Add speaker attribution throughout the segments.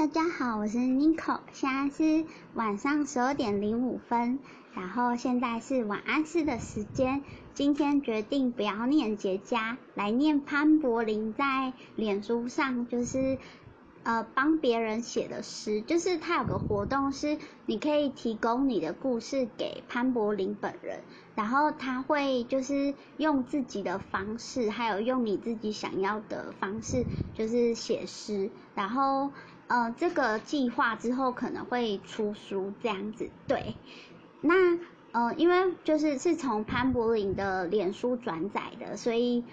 Speaker 1: 大家好，我是 Nico，现在是晚上十二点零五分，然后现在是晚安诗的时间。今天决定不要念结痂，来念潘柏林在脸书上就是呃帮别人写的诗，就是他有个活动是你可以提供你的故事给潘柏林本人，然后他会就是用自己的方式，还有用你自己想要的方式，就是写诗，然后。呃，这个计划之后可能会出书这样子，对。那呃，因为就是是从潘柏林的脸书转载的，所以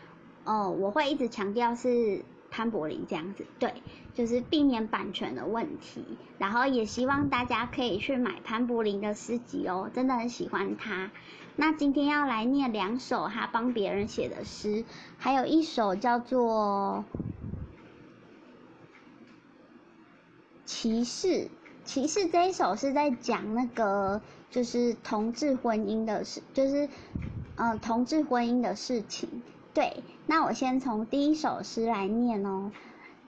Speaker 1: 呃，我会一直强调是潘柏林这样子，对，就是避免版权的问题。然后也希望大家可以去买潘柏林的诗集哦，真的很喜欢他。那今天要来念两首他帮别人写的诗，还有一首叫做。骑士，骑士这一首是在讲那个就是同志婚姻的事，就是呃同志婚姻的事情。对，那我先从第一首诗来念哦。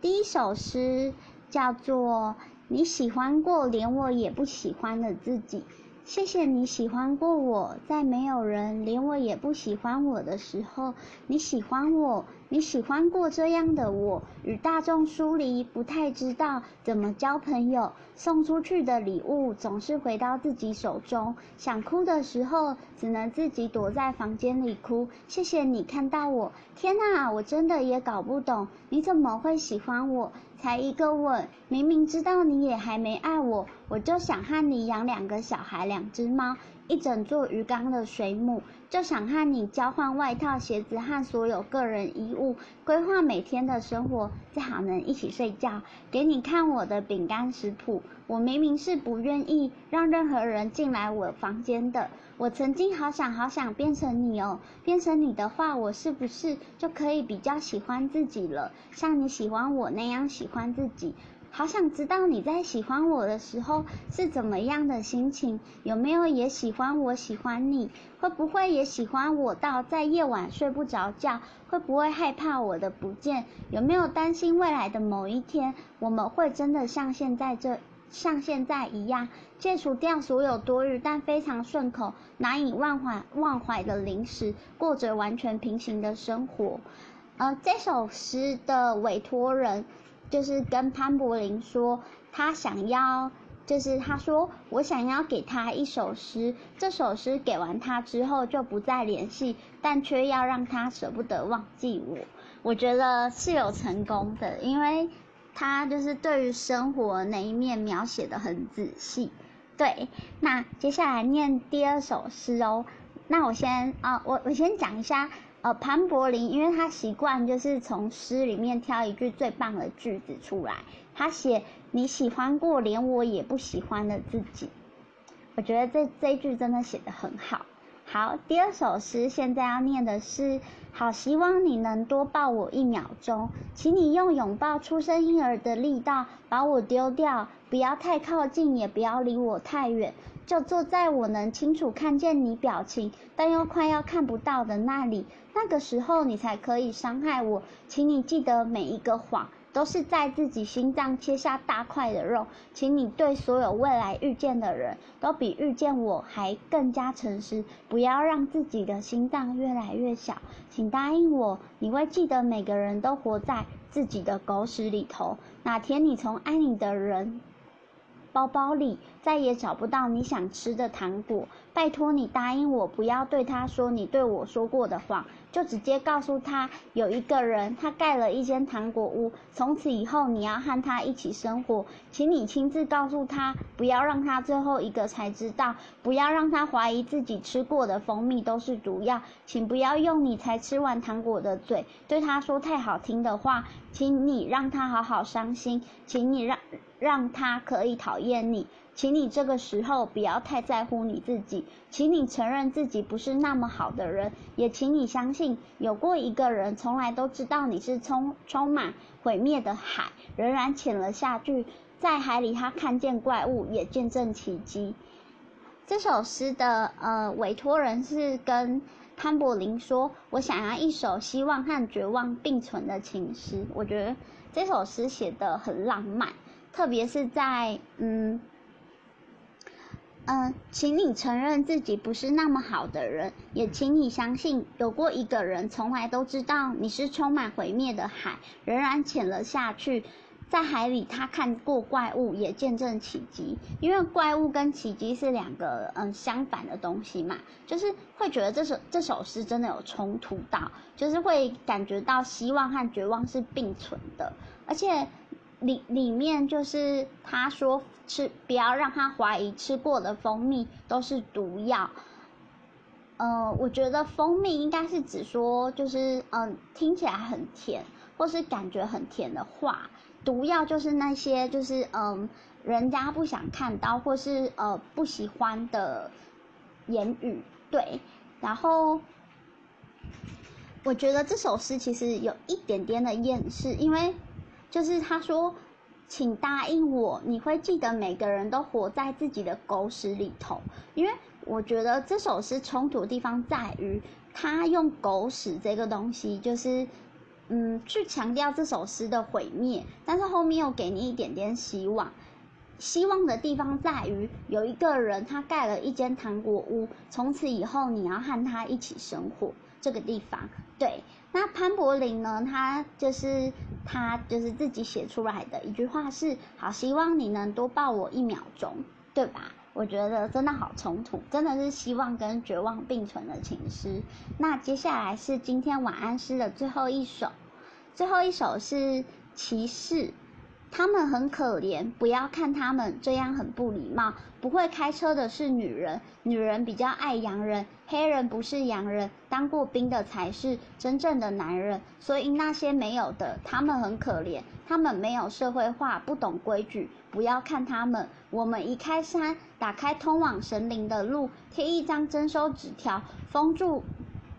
Speaker 1: 第一首诗叫做你喜欢过连我也不喜欢的自己。谢谢你喜欢过我，在没有人连我也不喜欢我的时候，你喜欢我，你喜欢过这样的我，与大众疏离，不太知道怎么交朋友，送出去的礼物总是回到自己手中，想哭的时候只能自己躲在房间里哭。谢谢你看到我，天哪，我真的也搞不懂，你怎么会喜欢我？才一个吻，明明知道你也还没爱我，我就想和你养两个小孩，两只猫，一整座鱼缸的水母，就想和你交换外套、鞋子和所有个人衣物，规划每天的生活，最好能一起睡觉，给你看我的饼干食谱。我明明是不愿意让任何人进来我房间的。我曾经好想好想变成你哦，变成你的话，我是不是就可以比较喜欢自己了？像你喜欢我那样喜欢自己。好想知道你在喜欢我的时候是怎么样的心情，有没有也喜欢我喜欢你？会不会也喜欢我到在夜晚睡不着觉？会不会害怕我的不见？有没有担心未来的某一天我们会真的像现在这？像现在一样，戒除掉所有多余但非常顺口、难以忘怀忘怀的零食，过着完全平行的生活。呃，这首诗的委托人就是跟潘柏林说，他想要，就是他说我想要给他一首诗，这首诗给完他之后就不再联系，但却要让他舍不得忘记我。我觉得是有成功的，因为。他就是对于生活那一面描写的很仔细，对。那接下来念第二首诗哦。那我先啊，我我先讲一下，呃，潘柏林，因为他习惯就是从诗里面挑一句最棒的句子出来。他写你喜欢过连我也不喜欢的自己，我觉得这这一句真的写的很好。好，第二首诗现在要念的是，好希望你能多抱我一秒钟，请你用拥抱出生婴儿的力道把我丢掉，不要太靠近，也不要离我太远，就坐在我能清楚看见你表情，但又快要看不到的那里，那个时候你才可以伤害我，请你记得每一个谎。都是在自己心脏切下大块的肉，请你对所有未来遇见的人都比遇见我还更加诚实，不要让自己的心脏越来越小。请答应我，你会记得每个人都活在自己的狗屎里头。哪天你从爱你的人包包里再也找不到你想吃的糖果，拜托你答应我，不要对他说你对我说过的话。就直接告诉他，有一个人，他盖了一间糖果屋，从此以后你要和他一起生活，请你亲自告诉他，不要让他最后一个才知道，不要让他怀疑自己吃过的蜂蜜都是毒药，请不要用你才吃完糖果的嘴对他说太好听的话，请你让他好好伤心，请你让让他可以讨厌你。请你这个时候不要太在乎你自己，请你承认自己不是那么好的人，也请你相信有过一个人从来都知道你是充充满毁灭的海，仍然潜了下去，在海里他看见怪物，也见证奇迹。这首诗的呃委托人是跟潘柏林说，我想要一首希望和绝望并存的情诗。我觉得这首诗写的很浪漫。特别是在嗯。嗯，请你承认自己不是那么好的人，也请你相信，有过一个人从来都知道你是充满毁灭的海，仍然潜了下去。在海里，他看过怪物，也见证奇迹。因为怪物跟奇迹是两个嗯相反的东西嘛，就是会觉得这首这首诗真的有冲突到，就是会感觉到希望和绝望是并存的，而且。里里面就是他说吃不要让他怀疑吃过的蜂蜜都是毒药，呃，我觉得蜂蜜应该是指说就是嗯听起来很甜或是感觉很甜的话，毒药就是那些就是嗯人家不想看到或是呃不喜欢的言语对，然后我觉得这首诗其实有一点点的厌世，因为。就是他说，请答应我，你会记得每个人都活在自己的狗屎里头。因为我觉得这首诗冲突的地方在于，他用狗屎这个东西，就是嗯，去强调这首诗的毁灭，但是后面又给你一点点希望。希望的地方在于，有一个人他盖了一间糖果屋，从此以后你要和他一起生活。这个地方，对。那潘柏林呢？他就是他就是自己写出来的一句话是：好，希望你能多抱我一秒钟，对吧？我觉得真的好冲突，真的是希望跟绝望并存的情诗。那接下来是今天晚安诗的最后一首，最后一首是骑士。他们很可怜，不要看他们这样很不礼貌。不会开车的是女人，女人比较爱洋人，黑人不是洋人，当过兵的才是真正的男人。所以那些没有的，他们很可怜，他们没有社会化，不懂规矩。不要看他们。我们移开山，打开通往神灵的路，贴一张征收纸条，封住。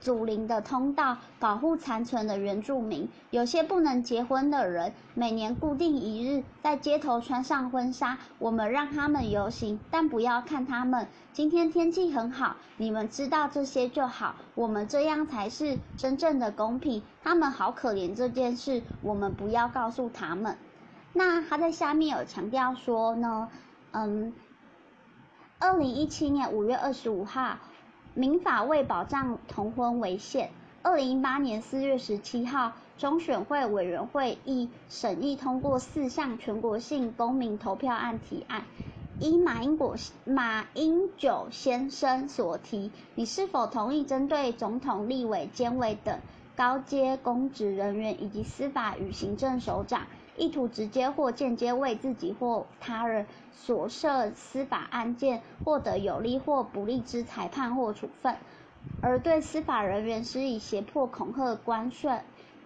Speaker 1: 祖灵的通道，保护残存的原住民。有些不能结婚的人，每年固定一日在街头穿上婚纱，我们让他们游行，但不要看他们。今天天气很好，你们知道这些就好。我们这样才是真正的公平。他们好可怜这件事，我们不要告诉他们。那他在下面有强调说呢，嗯，二零一七年五月二十五号。民法为保障同婚为限，二零一八年四月十七号，中选会委员会议审议通过四项全国性公民投票案提案。依马英果马英九先生所提，你是否同意针对总统、立委、监委等高阶公职人员以及司法与行政首长？意图直接或间接为自己或他人所涉司法案件获得有利或不利之裁判或处分，而对司法人员施以胁迫、恐吓、关税、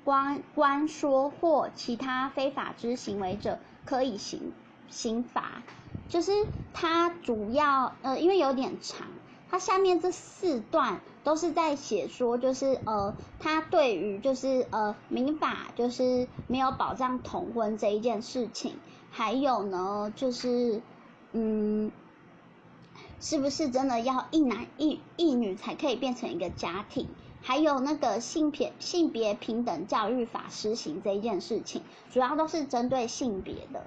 Speaker 1: 关关说或其他非法之行为者，可以刑刑罚。就是它主要呃，因为有点长。它下面这四段都是在写说，就是呃，他对于就是呃民法就是没有保障同婚这一件事情，还有呢就是嗯，是不是真的要一男一一女才可以变成一个家庭？还有那个性别性别平等教育法施行这一件事情，主要都是针对性别的。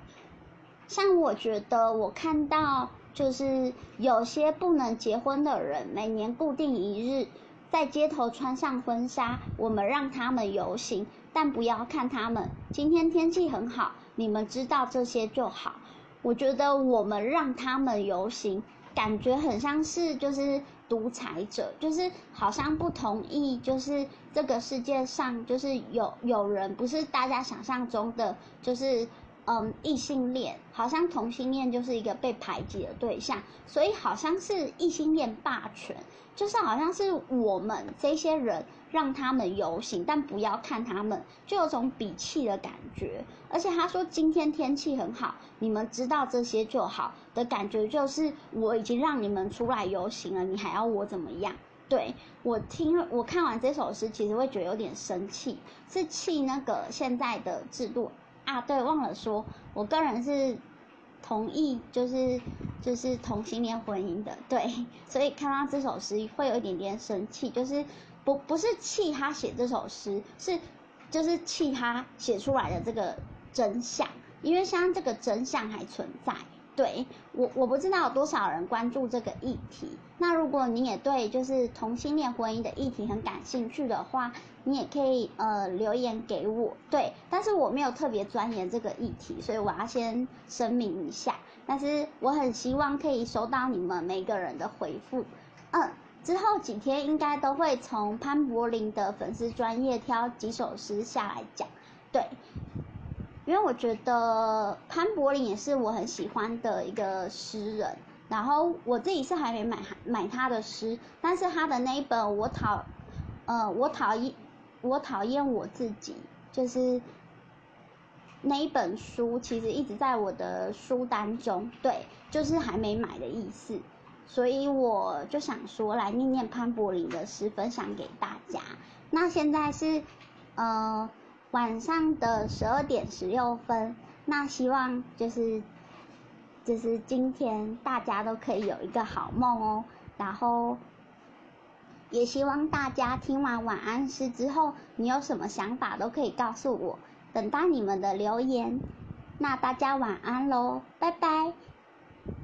Speaker 1: 像我觉得我看到。就是有些不能结婚的人，每年固定一日在街头穿上婚纱，我们让他们游行，但不要看他们。今天天气很好，你们知道这些就好。我觉得我们让他们游行，感觉很像是就是独裁者，就是好像不同意，就是这个世界上就是有有人不是大家想象中的，就是。嗯，异性恋好像同性恋就是一个被排挤的对象，所以好像是异性恋霸权，就是好像是我们这些人让他们游行，但不要看他们，就有种鄙弃的感觉。而且他说今天天气很好，你们知道这些就好的感觉，就是我已经让你们出来游行了，你还要我怎么样？对我听我看完这首诗，其实会觉得有点生气，是气那个现在的制度。啊，对，忘了说，我个人是同意，就是就是同性恋婚姻的，对，所以看到这首诗会有一点点生气，就是不不是气他写这首诗，是就是气他写出来的这个真相，因为像这个真相还存在。对我，我不知道有多少人关注这个议题。那如果你也对就是同性恋婚姻的议题很感兴趣的话，你也可以呃留言给我。对，但是我没有特别钻研这个议题，所以我要先声明一下。但是我很希望可以收到你们每个人的回复。嗯，之后几天应该都会从潘柏林的粉丝专业挑几首诗下来讲。对。因为我觉得潘柏林也是我很喜欢的一个诗人，然后我自己是还没买买他的诗，但是他的那一本我讨，呃，我讨厌我讨厌我自己，就是那一本书其实一直在我的书单中，对，就是还没买的意思，所以我就想说来念念潘柏林的诗，分享给大家。那现在是，呃。晚上的十二点十六分，那希望就是就是今天大家都可以有一个好梦哦。然后也希望大家听完晚安诗之后，你有什么想法都可以告诉我，等待你们的留言。那大家晚安喽，拜拜。